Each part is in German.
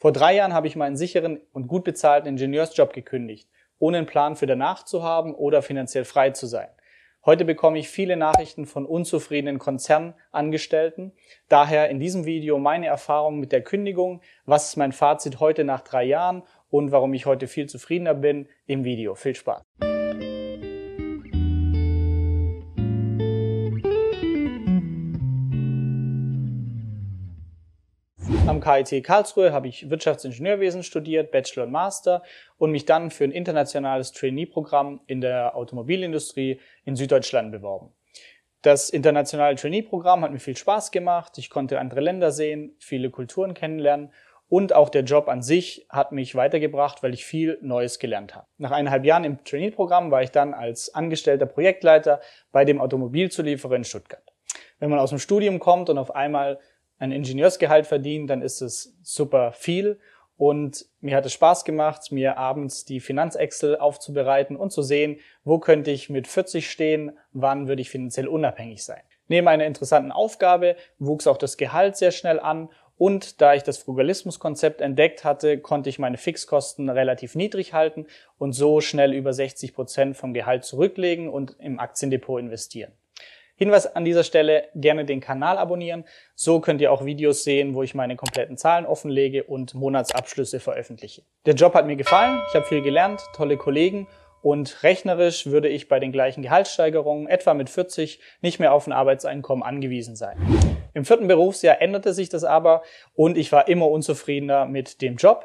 Vor drei Jahren habe ich meinen sicheren und gut bezahlten Ingenieursjob gekündigt, ohne einen Plan für danach zu haben oder finanziell frei zu sein. Heute bekomme ich viele Nachrichten von unzufriedenen Konzernangestellten. Daher in diesem Video meine Erfahrung mit der Kündigung, was ist mein Fazit heute nach drei Jahren und warum ich heute viel zufriedener bin im Video. Viel Spaß! Am KIT Karlsruhe habe ich Wirtschaftsingenieurwesen studiert, Bachelor und Master und mich dann für ein internationales Trainee-Programm in der Automobilindustrie in Süddeutschland beworben. Das internationale Trainee-Programm hat mir viel Spaß gemacht. Ich konnte andere Länder sehen, viele Kulturen kennenlernen und auch der Job an sich hat mich weitergebracht, weil ich viel Neues gelernt habe. Nach eineinhalb Jahren im Trainee-Programm war ich dann als angestellter Projektleiter bei dem Automobilzulieferer in Stuttgart. Wenn man aus dem Studium kommt und auf einmal ein Ingenieursgehalt verdient, dann ist es super viel. Und mir hat es Spaß gemacht, mir abends die Finanzexcel aufzubereiten und zu sehen, wo könnte ich mit 40 stehen, wann würde ich finanziell unabhängig sein. Neben einer interessanten Aufgabe wuchs auch das Gehalt sehr schnell an und da ich das Frugalismuskonzept entdeckt hatte, konnte ich meine Fixkosten relativ niedrig halten und so schnell über 60 Prozent vom Gehalt zurücklegen und im Aktiendepot investieren. Hinweis an dieser Stelle, gerne den Kanal abonnieren. So könnt ihr auch Videos sehen, wo ich meine kompletten Zahlen offenlege und Monatsabschlüsse veröffentliche. Der Job hat mir gefallen, ich habe viel gelernt, tolle Kollegen und rechnerisch würde ich bei den gleichen Gehaltssteigerungen, etwa mit 40, nicht mehr auf ein Arbeitseinkommen angewiesen sein. Im vierten Berufsjahr änderte sich das aber und ich war immer unzufriedener mit dem Job.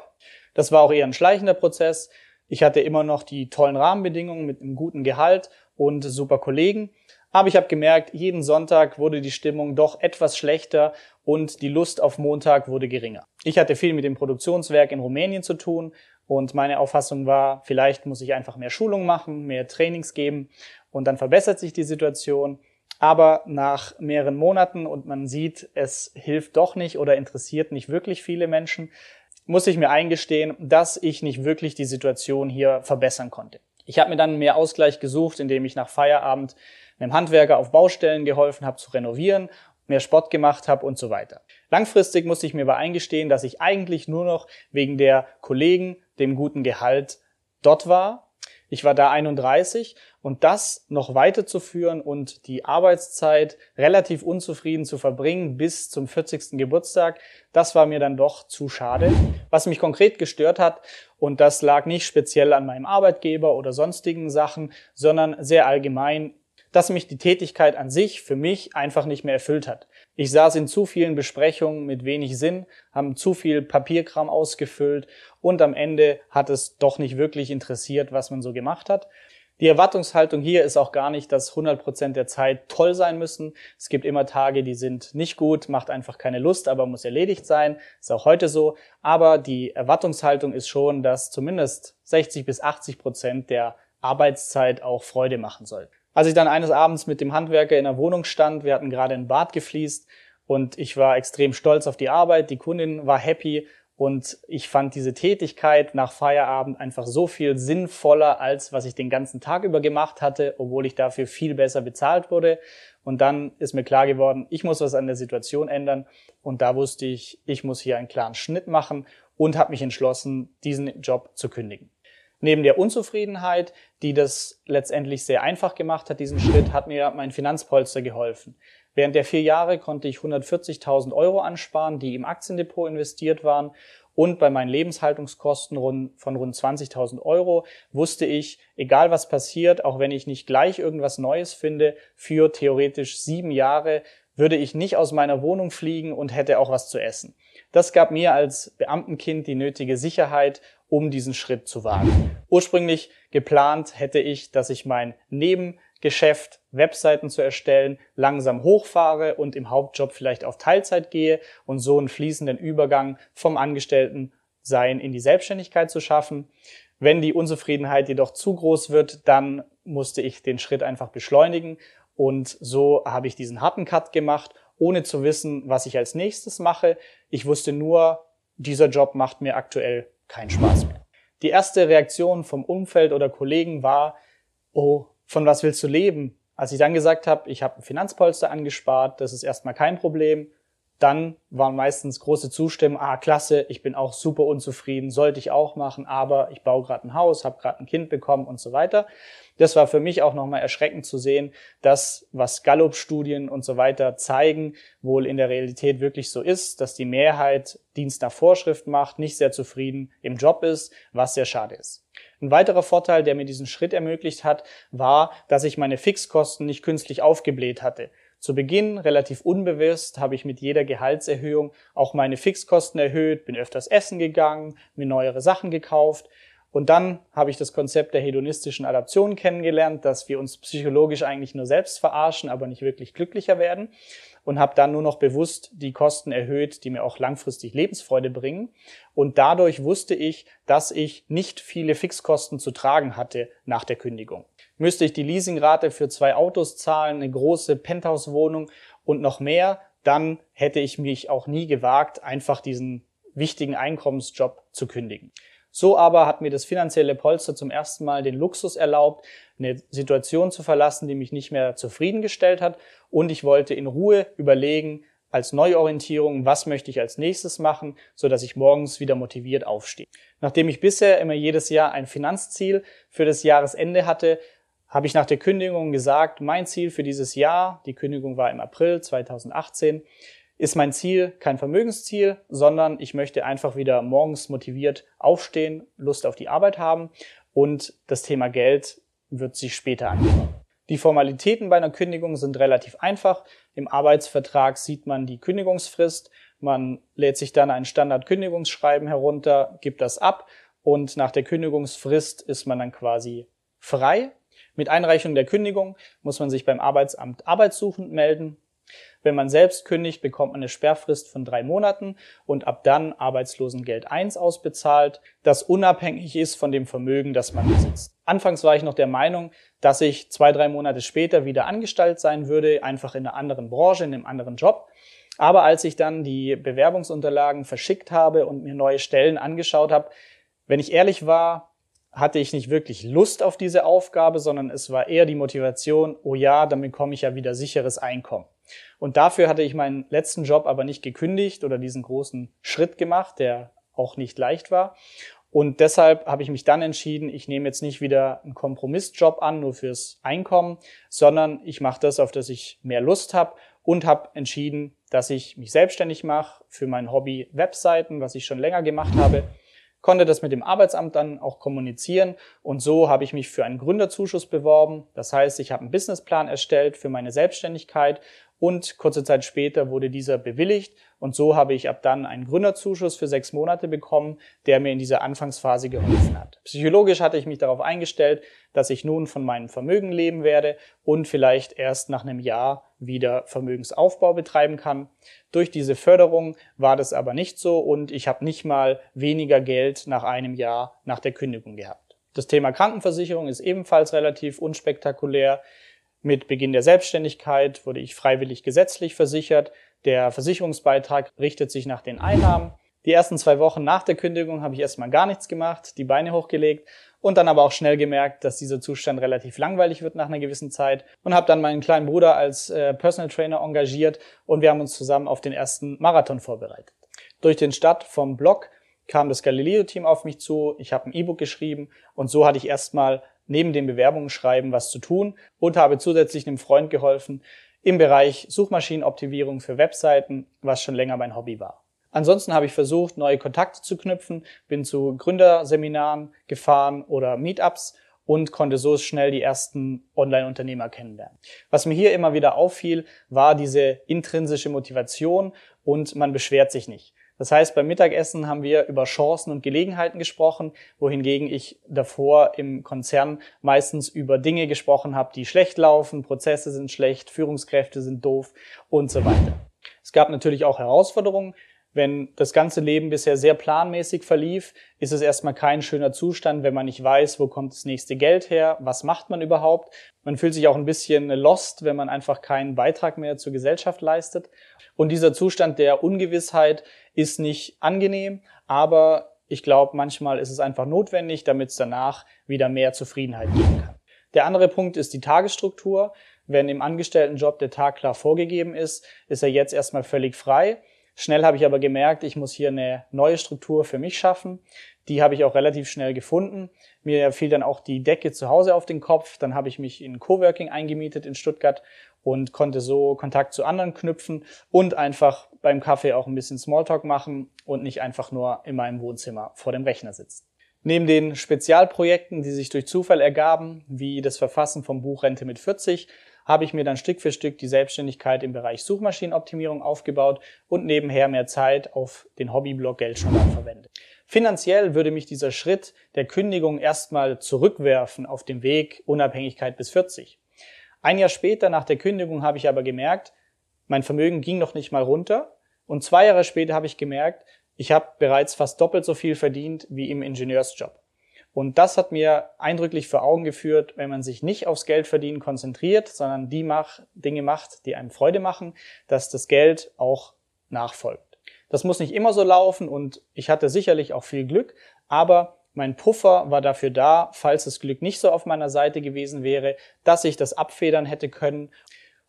Das war auch eher ein schleichender Prozess. Ich hatte immer noch die tollen Rahmenbedingungen mit einem guten Gehalt und super Kollegen. Aber ich habe gemerkt, jeden Sonntag wurde die Stimmung doch etwas schlechter und die Lust auf Montag wurde geringer. Ich hatte viel mit dem Produktionswerk in Rumänien zu tun und meine Auffassung war, vielleicht muss ich einfach mehr Schulung machen, mehr Trainings geben und dann verbessert sich die Situation. Aber nach mehreren Monaten und man sieht, es hilft doch nicht oder interessiert nicht wirklich viele Menschen, muss ich mir eingestehen, dass ich nicht wirklich die Situation hier verbessern konnte. Ich habe mir dann mehr Ausgleich gesucht, indem ich nach Feierabend einem Handwerker auf Baustellen geholfen habe zu renovieren, mehr Sport gemacht habe und so weiter. Langfristig musste ich mir aber eingestehen, dass ich eigentlich nur noch wegen der Kollegen, dem guten Gehalt dort war. Ich war da 31 und das noch weiterzuführen und die Arbeitszeit relativ unzufrieden zu verbringen bis zum 40. Geburtstag, das war mir dann doch zu schade. Was mich konkret gestört hat, und das lag nicht speziell an meinem Arbeitgeber oder sonstigen Sachen, sondern sehr allgemein dass mich die Tätigkeit an sich für mich einfach nicht mehr erfüllt hat. Ich saß in zu vielen Besprechungen mit wenig Sinn, haben zu viel Papierkram ausgefüllt und am Ende hat es doch nicht wirklich interessiert, was man so gemacht hat. Die Erwartungshaltung hier ist auch gar nicht, dass 100 Prozent der Zeit toll sein müssen. Es gibt immer Tage, die sind nicht gut, macht einfach keine Lust, aber muss erledigt sein. Ist auch heute so. Aber die Erwartungshaltung ist schon, dass zumindest 60 bis 80 Prozent der Arbeitszeit auch Freude machen soll. Als ich dann eines Abends mit dem Handwerker in der Wohnung stand, wir hatten gerade ein Bad gefliest und ich war extrem stolz auf die Arbeit, die Kundin war happy und ich fand diese Tätigkeit nach Feierabend einfach so viel sinnvoller, als was ich den ganzen Tag über gemacht hatte, obwohl ich dafür viel besser bezahlt wurde. Und dann ist mir klar geworden, ich muss was an der Situation ändern. Und da wusste ich, ich muss hier einen klaren Schnitt machen und habe mich entschlossen, diesen Job zu kündigen. Neben der Unzufriedenheit, die das letztendlich sehr einfach gemacht hat, diesen Schritt, hat mir mein Finanzpolster geholfen. Während der vier Jahre konnte ich 140.000 Euro ansparen, die im Aktiendepot investiert waren. Und bei meinen Lebenshaltungskosten von rund 20.000 Euro wusste ich, egal was passiert, auch wenn ich nicht gleich irgendwas Neues finde, für theoretisch sieben Jahre würde ich nicht aus meiner Wohnung fliegen und hätte auch was zu essen. Das gab mir als Beamtenkind die nötige Sicherheit, um diesen Schritt zu wagen. Ursprünglich geplant hätte ich, dass ich mein Nebengeschäft, Webseiten zu erstellen, langsam hochfahre und im Hauptjob vielleicht auf Teilzeit gehe und so einen fließenden Übergang vom Angestelltensein in die Selbstständigkeit zu schaffen. Wenn die Unzufriedenheit jedoch zu groß wird, dann musste ich den Schritt einfach beschleunigen und so habe ich diesen harten Cut gemacht, ohne zu wissen, was ich als nächstes mache. Ich wusste nur, dieser Job macht mir aktuell keinen Spaß mehr. Die erste Reaktion vom Umfeld oder Kollegen war, oh, von was willst du leben? Als ich dann gesagt habe, ich habe ein Finanzpolster angespart, das ist erstmal kein Problem, dann waren meistens große Zustimmen, ah klasse, ich bin auch super unzufrieden, sollte ich auch machen, aber ich baue gerade ein Haus, habe gerade ein Kind bekommen und so weiter. Das war für mich auch nochmal erschreckend zu sehen, dass was Gallup-Studien und so weiter zeigen, wohl in der Realität wirklich so ist, dass die Mehrheit Dienst nach Vorschrift macht, nicht sehr zufrieden im Job ist, was sehr schade ist. Ein weiterer Vorteil, der mir diesen Schritt ermöglicht hat, war, dass ich meine Fixkosten nicht künstlich aufgebläht hatte. Zu Beginn, relativ unbewusst, habe ich mit jeder Gehaltserhöhung auch meine Fixkosten erhöht, bin öfters essen gegangen, mir neuere Sachen gekauft. Und dann habe ich das Konzept der hedonistischen Adaption kennengelernt, dass wir uns psychologisch eigentlich nur selbst verarschen, aber nicht wirklich glücklicher werden. Und habe dann nur noch bewusst die Kosten erhöht, die mir auch langfristig Lebensfreude bringen. Und dadurch wusste ich, dass ich nicht viele Fixkosten zu tragen hatte nach der Kündigung müsste ich die Leasingrate für zwei Autos zahlen, eine große Penthouse-Wohnung und noch mehr, dann hätte ich mich auch nie gewagt, einfach diesen wichtigen Einkommensjob zu kündigen. So aber hat mir das finanzielle Polster zum ersten Mal den Luxus erlaubt, eine Situation zu verlassen, die mich nicht mehr zufriedengestellt hat und ich wollte in Ruhe überlegen, als Neuorientierung, was möchte ich als nächstes machen, so dass ich morgens wieder motiviert aufstehe. Nachdem ich bisher immer jedes Jahr ein Finanzziel für das Jahresende hatte, habe ich nach der Kündigung gesagt, mein Ziel für dieses Jahr, die Kündigung war im April 2018, ist mein Ziel kein Vermögensziel, sondern ich möchte einfach wieder morgens motiviert aufstehen, Lust auf die Arbeit haben und das Thema Geld wird sich später ankommen. Die Formalitäten bei einer Kündigung sind relativ einfach. Im Arbeitsvertrag sieht man die Kündigungsfrist. Man lädt sich dann ein Standardkündigungsschreiben herunter, gibt das ab und nach der Kündigungsfrist ist man dann quasi frei mit Einreichung der Kündigung muss man sich beim Arbeitsamt arbeitssuchend melden. Wenn man selbst kündigt, bekommt man eine Sperrfrist von drei Monaten und ab dann Arbeitslosengeld 1 ausbezahlt, das unabhängig ist von dem Vermögen, das man besitzt. Anfangs war ich noch der Meinung, dass ich zwei, drei Monate später wieder angestellt sein würde, einfach in einer anderen Branche, in einem anderen Job. Aber als ich dann die Bewerbungsunterlagen verschickt habe und mir neue Stellen angeschaut habe, wenn ich ehrlich war, hatte ich nicht wirklich Lust auf diese Aufgabe, sondern es war eher die Motivation, oh ja, dann bekomme ich ja wieder sicheres Einkommen. Und dafür hatte ich meinen letzten Job aber nicht gekündigt oder diesen großen Schritt gemacht, der auch nicht leicht war. Und deshalb habe ich mich dann entschieden, ich nehme jetzt nicht wieder einen Kompromissjob an, nur fürs Einkommen, sondern ich mache das, auf das ich mehr Lust habe und habe entschieden, dass ich mich selbstständig mache für mein Hobby Webseiten, was ich schon länger gemacht habe konnte das mit dem Arbeitsamt dann auch kommunizieren und so habe ich mich für einen Gründerzuschuss beworben. Das heißt, ich habe einen Businessplan erstellt für meine Selbstständigkeit und kurze Zeit später wurde dieser bewilligt und so habe ich ab dann einen Gründerzuschuss für sechs Monate bekommen, der mir in dieser Anfangsphase geholfen hat. Psychologisch hatte ich mich darauf eingestellt, dass ich nun von meinem Vermögen leben werde und vielleicht erst nach einem Jahr wieder Vermögensaufbau betreiben kann. Durch diese Förderung war das aber nicht so und ich habe nicht mal weniger Geld nach einem Jahr nach der Kündigung gehabt. Das Thema Krankenversicherung ist ebenfalls relativ unspektakulär. Mit Beginn der Selbstständigkeit wurde ich freiwillig gesetzlich versichert. Der Versicherungsbeitrag richtet sich nach den Einnahmen. Die ersten zwei Wochen nach der Kündigung habe ich erstmal gar nichts gemacht, die Beine hochgelegt und dann aber auch schnell gemerkt, dass dieser Zustand relativ langweilig wird nach einer gewissen Zeit und habe dann meinen kleinen Bruder als äh, Personal Trainer engagiert und wir haben uns zusammen auf den ersten Marathon vorbereitet. Durch den Start vom Blog kam das Galileo-Team auf mich zu, ich habe ein E-Book geschrieben und so hatte ich erstmal neben dem Bewerbungen schreiben was zu tun und habe zusätzlich einem Freund geholfen im Bereich Suchmaschinenoptimierung für Webseiten, was schon länger mein Hobby war. Ansonsten habe ich versucht, neue Kontakte zu knüpfen, bin zu Gründerseminaren gefahren oder Meetups und konnte so schnell die ersten Online-Unternehmer kennenlernen. Was mir hier immer wieder auffiel, war diese intrinsische Motivation und man beschwert sich nicht. Das heißt, beim Mittagessen haben wir über Chancen und Gelegenheiten gesprochen, wohingegen ich davor im Konzern meistens über Dinge gesprochen habe, die schlecht laufen, Prozesse sind schlecht, Führungskräfte sind doof und so weiter. Es gab natürlich auch Herausforderungen. Wenn das ganze Leben bisher sehr planmäßig verlief, ist es erstmal kein schöner Zustand, wenn man nicht weiß, wo kommt das nächste Geld her, was macht man überhaupt. Man fühlt sich auch ein bisschen lost, wenn man einfach keinen Beitrag mehr zur Gesellschaft leistet. Und dieser Zustand der Ungewissheit ist nicht angenehm, aber ich glaube, manchmal ist es einfach notwendig, damit es danach wieder mehr Zufriedenheit geben kann. Der andere Punkt ist die Tagesstruktur. Wenn im Angestelltenjob der Tag klar vorgegeben ist, ist er jetzt erstmal völlig frei. Schnell habe ich aber gemerkt, ich muss hier eine neue Struktur für mich schaffen. Die habe ich auch relativ schnell gefunden. Mir fiel dann auch die Decke zu Hause auf den Kopf. Dann habe ich mich in Coworking eingemietet in Stuttgart und konnte so Kontakt zu anderen knüpfen und einfach beim Kaffee auch ein bisschen Smalltalk machen und nicht einfach nur in meinem Wohnzimmer vor dem Rechner sitzen. Neben den Spezialprojekten, die sich durch Zufall ergaben, wie das Verfassen vom Buch Rente mit 40, habe ich mir dann Stück für Stück die Selbstständigkeit im Bereich Suchmaschinenoptimierung aufgebaut und nebenher mehr Zeit auf den Hobbyblog Geldjournal verwendet. Finanziell würde mich dieser Schritt der Kündigung erstmal zurückwerfen auf dem Weg Unabhängigkeit bis 40. Ein Jahr später nach der Kündigung habe ich aber gemerkt, mein Vermögen ging noch nicht mal runter. Und zwei Jahre später habe ich gemerkt, ich habe bereits fast doppelt so viel verdient wie im Ingenieursjob. Und das hat mir eindrücklich vor Augen geführt, wenn man sich nicht aufs Geldverdienen konzentriert, sondern die mach, Dinge macht, die einem Freude machen, dass das Geld auch nachfolgt. Das muss nicht immer so laufen und ich hatte sicherlich auch viel Glück, aber mein Puffer war dafür da, falls das Glück nicht so auf meiner Seite gewesen wäre, dass ich das abfedern hätte können.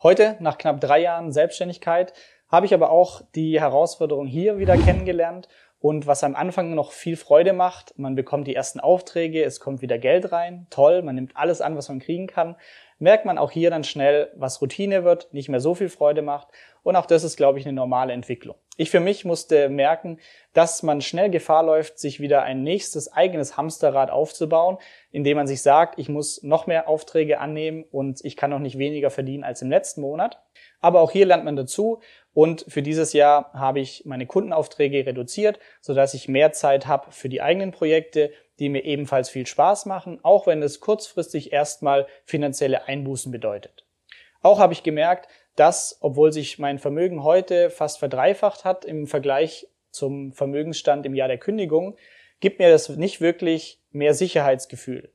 Heute, nach knapp drei Jahren Selbstständigkeit, habe ich aber auch die Herausforderung hier wieder kennengelernt und was am Anfang noch viel Freude macht, man bekommt die ersten Aufträge, es kommt wieder Geld rein, toll, man nimmt alles an, was man kriegen kann, merkt man auch hier dann schnell, was Routine wird, nicht mehr so viel Freude macht und auch das ist, glaube ich, eine normale Entwicklung. Ich für mich musste merken, dass man schnell Gefahr läuft, sich wieder ein nächstes eigenes Hamsterrad aufzubauen, indem man sich sagt, ich muss noch mehr Aufträge annehmen und ich kann noch nicht weniger verdienen als im letzten Monat. Aber auch hier lernt man dazu und für dieses Jahr habe ich meine Kundenaufträge reduziert, sodass ich mehr Zeit habe für die eigenen Projekte, die mir ebenfalls viel Spaß machen, auch wenn es kurzfristig erstmal finanzielle Einbußen bedeutet. Auch habe ich gemerkt, dass, obwohl sich mein Vermögen heute fast verdreifacht hat im Vergleich zum Vermögensstand im Jahr der Kündigung, gibt mir das nicht wirklich mehr Sicherheitsgefühl.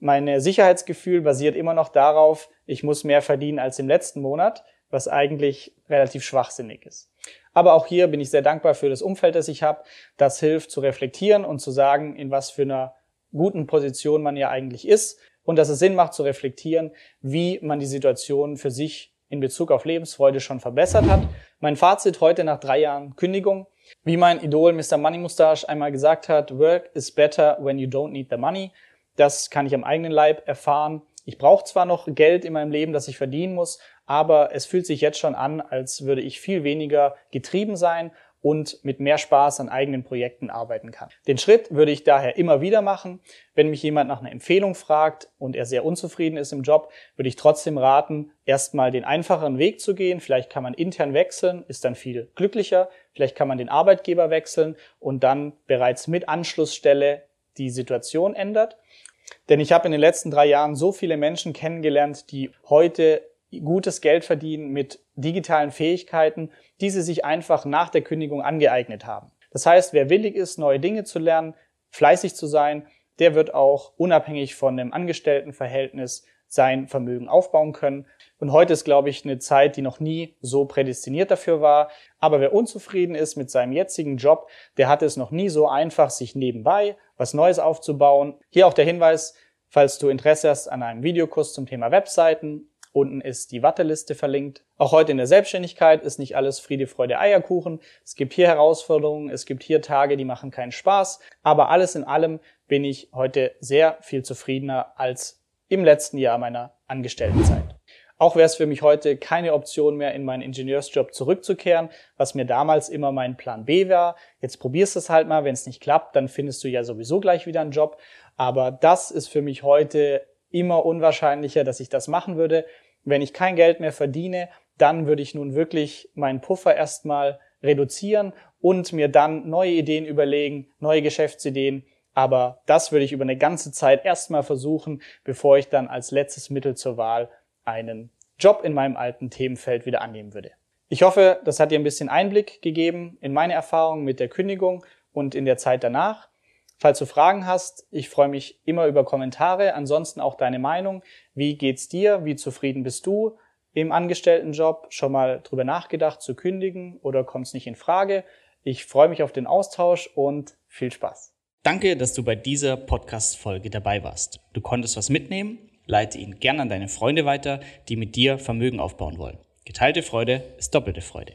Mein Sicherheitsgefühl basiert immer noch darauf, ich muss mehr verdienen als im letzten Monat, was eigentlich relativ schwachsinnig ist. Aber auch hier bin ich sehr dankbar für das Umfeld, das ich habe. Das hilft zu reflektieren und zu sagen, in was für einer guten Position man ja eigentlich ist und dass es Sinn macht zu reflektieren, wie man die Situation für sich in Bezug auf Lebensfreude schon verbessert hat. Mein Fazit heute nach drei Jahren Kündigung. Wie mein Idol Mr. Money Mustache einmal gesagt hat, work is better when you don't need the money. Das kann ich am eigenen Leib erfahren. Ich brauche zwar noch Geld in meinem Leben, das ich verdienen muss, aber es fühlt sich jetzt schon an, als würde ich viel weniger getrieben sein und mit mehr Spaß an eigenen Projekten arbeiten kann. Den Schritt würde ich daher immer wieder machen. Wenn mich jemand nach einer Empfehlung fragt und er sehr unzufrieden ist im Job, würde ich trotzdem raten, erstmal den einfacheren Weg zu gehen. Vielleicht kann man intern wechseln, ist dann viel glücklicher. Vielleicht kann man den Arbeitgeber wechseln und dann bereits mit Anschlussstelle die Situation ändert. Denn ich habe in den letzten drei Jahren so viele Menschen kennengelernt, die heute gutes Geld verdienen mit digitalen Fähigkeiten, die sie sich einfach nach der Kündigung angeeignet haben. Das heißt, wer willig ist, neue Dinge zu lernen, fleißig zu sein, der wird auch unabhängig von dem Angestelltenverhältnis sein Vermögen aufbauen können. Und heute ist, glaube ich, eine Zeit, die noch nie so prädestiniert dafür war. Aber wer unzufrieden ist mit seinem jetzigen Job, der hat es noch nie so einfach, sich nebenbei was Neues aufzubauen. Hier auch der Hinweis, falls du Interesse hast an einem Videokurs zum Thema Webseiten Unten ist die Warteliste verlinkt. Auch heute in der Selbstständigkeit ist nicht alles Friede, Freude, Eierkuchen. Es gibt hier Herausforderungen, es gibt hier Tage, die machen keinen Spaß. Aber alles in allem bin ich heute sehr viel zufriedener als im letzten Jahr meiner Angestelltenzeit. Auch wäre es für mich heute keine Option mehr, in meinen Ingenieursjob zurückzukehren, was mir damals immer mein Plan B war. Jetzt probierst du es halt mal, wenn es nicht klappt, dann findest du ja sowieso gleich wieder einen Job. Aber das ist für mich heute immer unwahrscheinlicher, dass ich das machen würde. Wenn ich kein Geld mehr verdiene, dann würde ich nun wirklich meinen Puffer erstmal reduzieren und mir dann neue Ideen überlegen, neue Geschäftsideen. Aber das würde ich über eine ganze Zeit erstmal versuchen, bevor ich dann als letztes Mittel zur Wahl einen Job in meinem alten Themenfeld wieder annehmen würde. Ich hoffe, das hat dir ein bisschen Einblick gegeben in meine Erfahrungen mit der Kündigung und in der Zeit danach. Falls du Fragen hast, ich freue mich immer über Kommentare, ansonsten auch deine Meinung. Wie geht's dir? Wie zufrieden bist du im Angestelltenjob? Schon mal drüber nachgedacht zu kündigen oder kommt es nicht in Frage? Ich freue mich auf den Austausch und viel Spaß. Danke, dass du bei dieser Podcast-Folge dabei warst. Du konntest was mitnehmen leite ihn gern an deine Freunde weiter, die mit dir Vermögen aufbauen wollen. Geteilte Freude ist doppelte Freude.